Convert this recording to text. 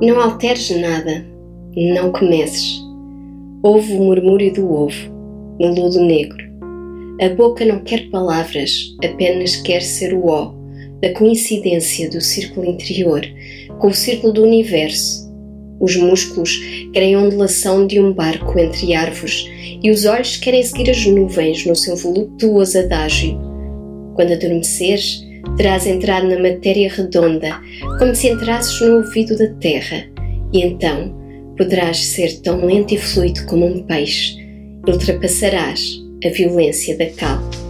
Não alteres nada, não comeces. Ouve o murmúrio do ovo, no ludo negro. A boca não quer palavras, apenas quer ser o ó da coincidência do círculo interior com o círculo do universo. Os músculos querem a ondulação de um barco entre árvores e os olhos querem seguir as nuvens no seu voluptuoso adágio. Quando adormeceres, terás entrado na matéria redonda, como se entrasses no ouvido da terra, e então poderás ser tão lento e fluido como um peixe, ultrapassarás a violência da cal.